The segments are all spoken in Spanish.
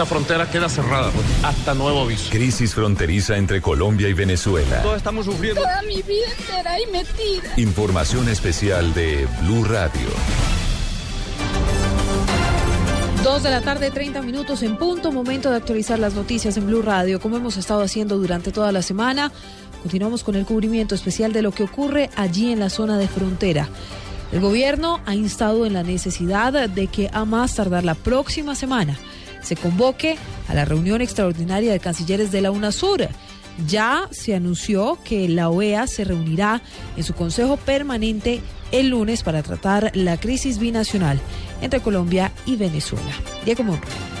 esa frontera queda cerrada hasta nuevo aviso. Crisis fronteriza entre Colombia y Venezuela. Todos estamos sufriendo. Toda mi vida entera ahí metida. Información especial de Blue Radio. Dos de la tarde, 30 minutos en punto, momento de actualizar las noticias en Blue Radio, como hemos estado haciendo durante toda la semana. Continuamos con el cubrimiento especial de lo que ocurre allí en la zona de frontera. El gobierno ha instado en la necesidad de que a más tardar la próxima semana se convoque a la reunión extraordinaria de cancilleres de la UNASUR. Ya se anunció que la OEA se reunirá en su consejo permanente el lunes para tratar la crisis binacional entre Colombia y Venezuela. Diego Monroy.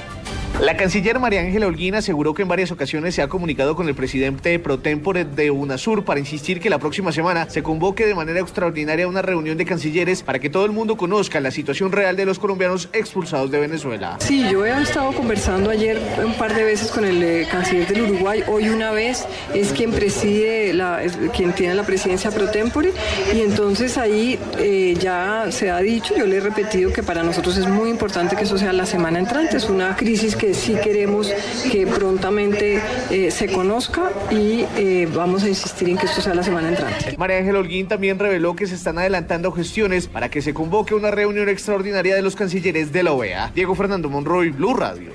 La canciller María Ángela Holguín aseguró que en varias ocasiones se ha comunicado con el presidente pro tempore de UNASUR para insistir que la próxima semana se convoque de manera extraordinaria una reunión de cancilleres para que todo el mundo conozca la situación real de los colombianos expulsados de Venezuela. Sí, yo he estado conversando ayer un par de veces con el eh, canciller del Uruguay, hoy una vez es quien preside, la, quien tiene la presidencia pro tempore. Y entonces ahí eh, ya se ha dicho, yo le he repetido que para nosotros es muy importante que eso sea la semana entrante, es una crisis que sí queremos que prontamente eh, se conozca y eh, vamos a insistir en que esto sea la semana entrante. María Ángel Holguín también reveló que se están adelantando gestiones para que se convoque una reunión extraordinaria de los cancilleres de la OEA. Diego Fernando Monroy, Blue Radio.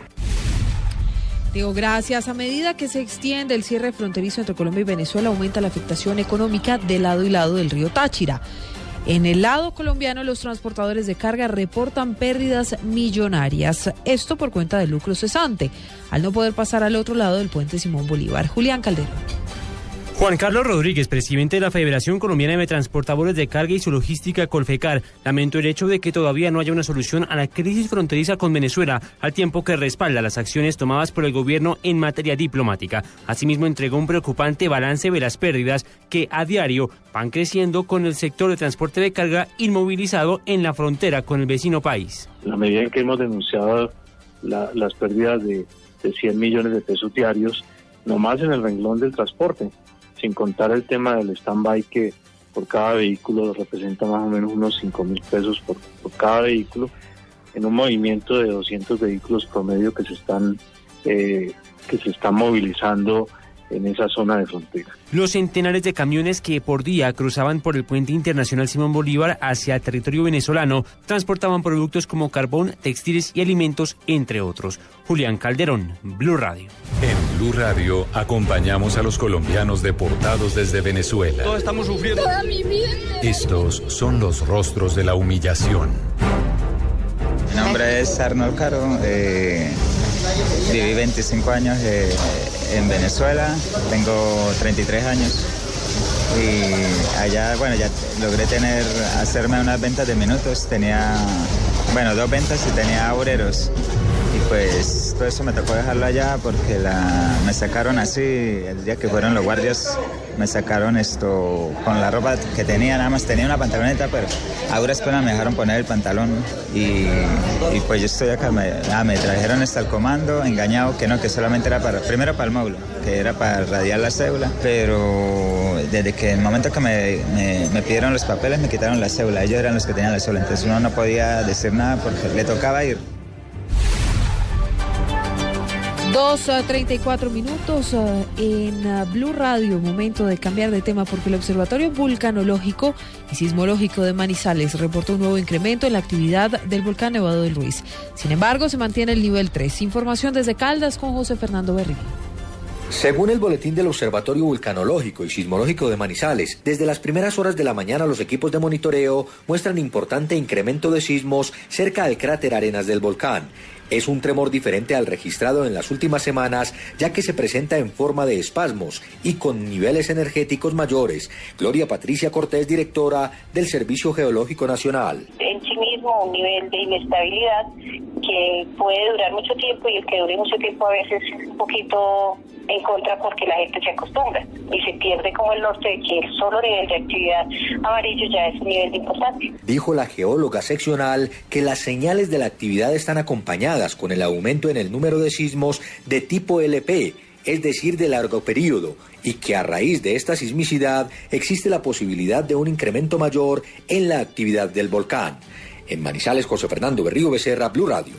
Diego, gracias. A medida que se extiende el cierre fronterizo entre Colombia y Venezuela, aumenta la afectación económica de lado y lado del río Táchira. En el lado colombiano, los transportadores de carga reportan pérdidas millonarias. Esto por cuenta del lucro cesante, al no poder pasar al otro lado del puente Simón Bolívar. Julián Calderón. Juan Carlos Rodríguez, presidente de la Federación Colombiana de Transportadores de Carga y su Logística Colfecar, lamentó el hecho de que todavía no haya una solución a la crisis fronteriza con Venezuela, al tiempo que respalda las acciones tomadas por el gobierno en materia diplomática. Asimismo, entregó un preocupante balance de las pérdidas que a diario van creciendo con el sector de transporte de carga inmovilizado en la frontera con el vecino país. La medida en que hemos denunciado las pérdidas de, de 100 millones de pesos diarios, nomás en el renglón del transporte sin contar el tema del stand-by que por cada vehículo representa más o menos unos 5 mil pesos por, cada vehículo, en un movimiento de 200 vehículos promedio que se están, eh, que se están movilizando en esa zona de frontera. Los centenares de camiones que por día cruzaban por el puente internacional Simón Bolívar hacia territorio venezolano transportaban productos como carbón, textiles y alimentos, entre otros. Julián Calderón, Blue Radio. En Blue Radio acompañamos a los colombianos deportados desde Venezuela. Todos estamos sufriendo. Toda mi vida. Estos son los rostros de la humillación. Mi nombre es Arnold Caro. Eh, viví 25 años eh, en Venezuela, tengo 33 años y allá, bueno, ya logré tener, hacerme unas ventas de minutos, tenía, bueno, dos ventas y tenía obreros y pues todo eso me tocó dejarlo allá porque me sacaron así, el día que fueron los guardias, me sacaron esto con la ropa que tenía, nada más tenía una pantaloneta, pero a duras penas me dejaron poner el pantalón y, pues yo estoy acá, me, trajeron hasta el comando, engañado que no, que solamente era para, primero para el módulo, que era para radiar la cédula, pero desde que el momento que me, me, me pidieron los papeles me quitaron la cédula, ellos eran los que tenían la cédula, entonces uno no podía decir nada porque le tocaba ir. Dos a 34 minutos uh, en uh, Blue Radio, momento de cambiar de tema porque el Observatorio Vulcanológico y Sismológico de Manizales reportó un nuevo incremento en la actividad del volcán Nevado del Ruiz. Sin embargo, se mantiene el nivel 3. Información desde Caldas con José Fernando Berrín. Según el boletín del Observatorio Vulcanológico y Sismológico de Manizales, desde las primeras horas de la mañana los equipos de monitoreo muestran importante incremento de sismos cerca del cráter Arenas del volcán. Es un tremor diferente al registrado en las últimas semanas, ya que se presenta en forma de espasmos y con niveles energéticos mayores. Gloria Patricia Cortés, directora del Servicio Geológico Nacional. En sí mismo un nivel de inestabilidad que puede durar mucho tiempo y el que dure mucho tiempo a veces es un poquito en contra porque la gente se acostumbra y se pierde como el norte de que el solo nivel de actividad amarillo ya es un nivel importante. Dijo la geóloga seccional que las señales de la actividad están acompañadas con el aumento en el número de sismos de tipo LP, es decir, de largo periodo, y que a raíz de esta sismicidad existe la posibilidad de un incremento mayor en la actividad del volcán. En Manizales, José Fernando Berrío Becerra, Blue Radio.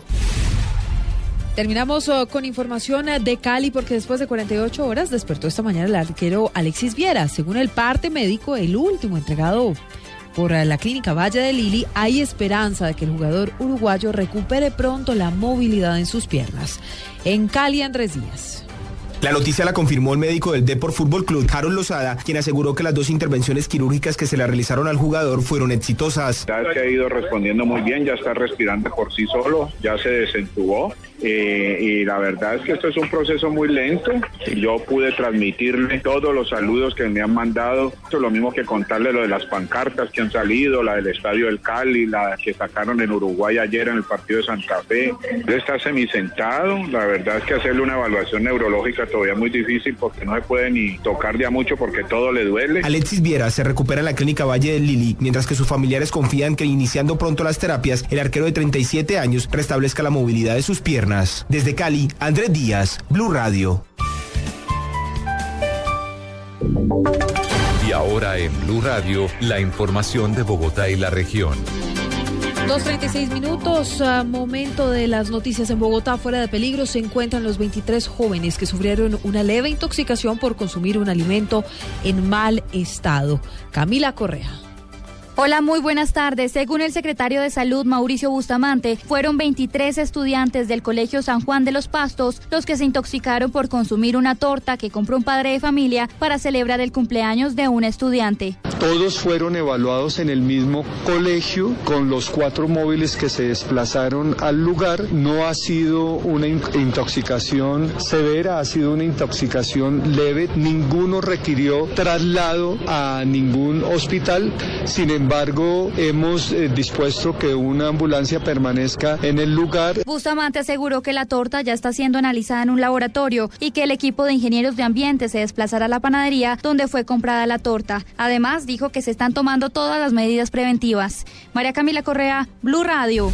Terminamos uh, con información uh, de Cali porque después de 48 horas despertó esta mañana el arquero Alexis Viera. Según el parte médico, el último entregado por uh, la clínica Valle de Lili, hay esperanza de que el jugador uruguayo recupere pronto la movilidad en sus piernas. En Cali, Andrés Díaz. La noticia la confirmó el médico del Deport Fútbol Club, Harold Lozada, quien aseguró que las dos intervenciones quirúrgicas que se le realizaron al jugador fueron exitosas. Ya ha ido respondiendo muy bien, ya está respirando por sí solo, ya se desentubó. Eh, y la verdad es que esto es un proceso muy lento. Yo pude transmitirle todos los saludos que me han mandado. Esto es lo mismo que contarle lo de las pancartas que han salido, la del Estadio del Cali, la que sacaron en Uruguay ayer en el partido de Santa Fe. Él está semisentado. La verdad es que hacerle una evaluación neurológica todavía es muy difícil porque no se puede ni tocar ya mucho porque todo le duele. Alexis Viera se recupera en la clínica Valle del Lili, mientras que sus familiares confían que iniciando pronto las terapias, el arquero de 37 años restablezca la movilidad de sus piernas. Desde Cali, Andrés Díaz, Blue Radio. Y ahora en Blue Radio, la información de Bogotá y la región. 2.36 minutos, momento de las noticias en Bogotá. Fuera de peligro se encuentran los 23 jóvenes que sufrieron una leve intoxicación por consumir un alimento en mal estado. Camila Correa. Hola, muy buenas tardes. Según el secretario de Salud, Mauricio Bustamante, fueron 23 estudiantes del Colegio San Juan de los Pastos los que se intoxicaron por consumir una torta que compró un padre de familia para celebrar el cumpleaños de un estudiante. Todos fueron evaluados en el mismo colegio con los cuatro móviles que se desplazaron al lugar. No ha sido una intoxicación severa, ha sido una intoxicación leve. Ninguno requirió traslado a ningún hospital. Sin embargo, embargo, hemos eh, dispuesto que una ambulancia permanezca en el lugar. Bustamante aseguró que la torta ya está siendo analizada en un laboratorio y que el equipo de ingenieros de ambiente se desplazará a la panadería donde fue comprada la torta. Además, dijo que se están tomando todas las medidas preventivas. María Camila Correa, Blue Radio.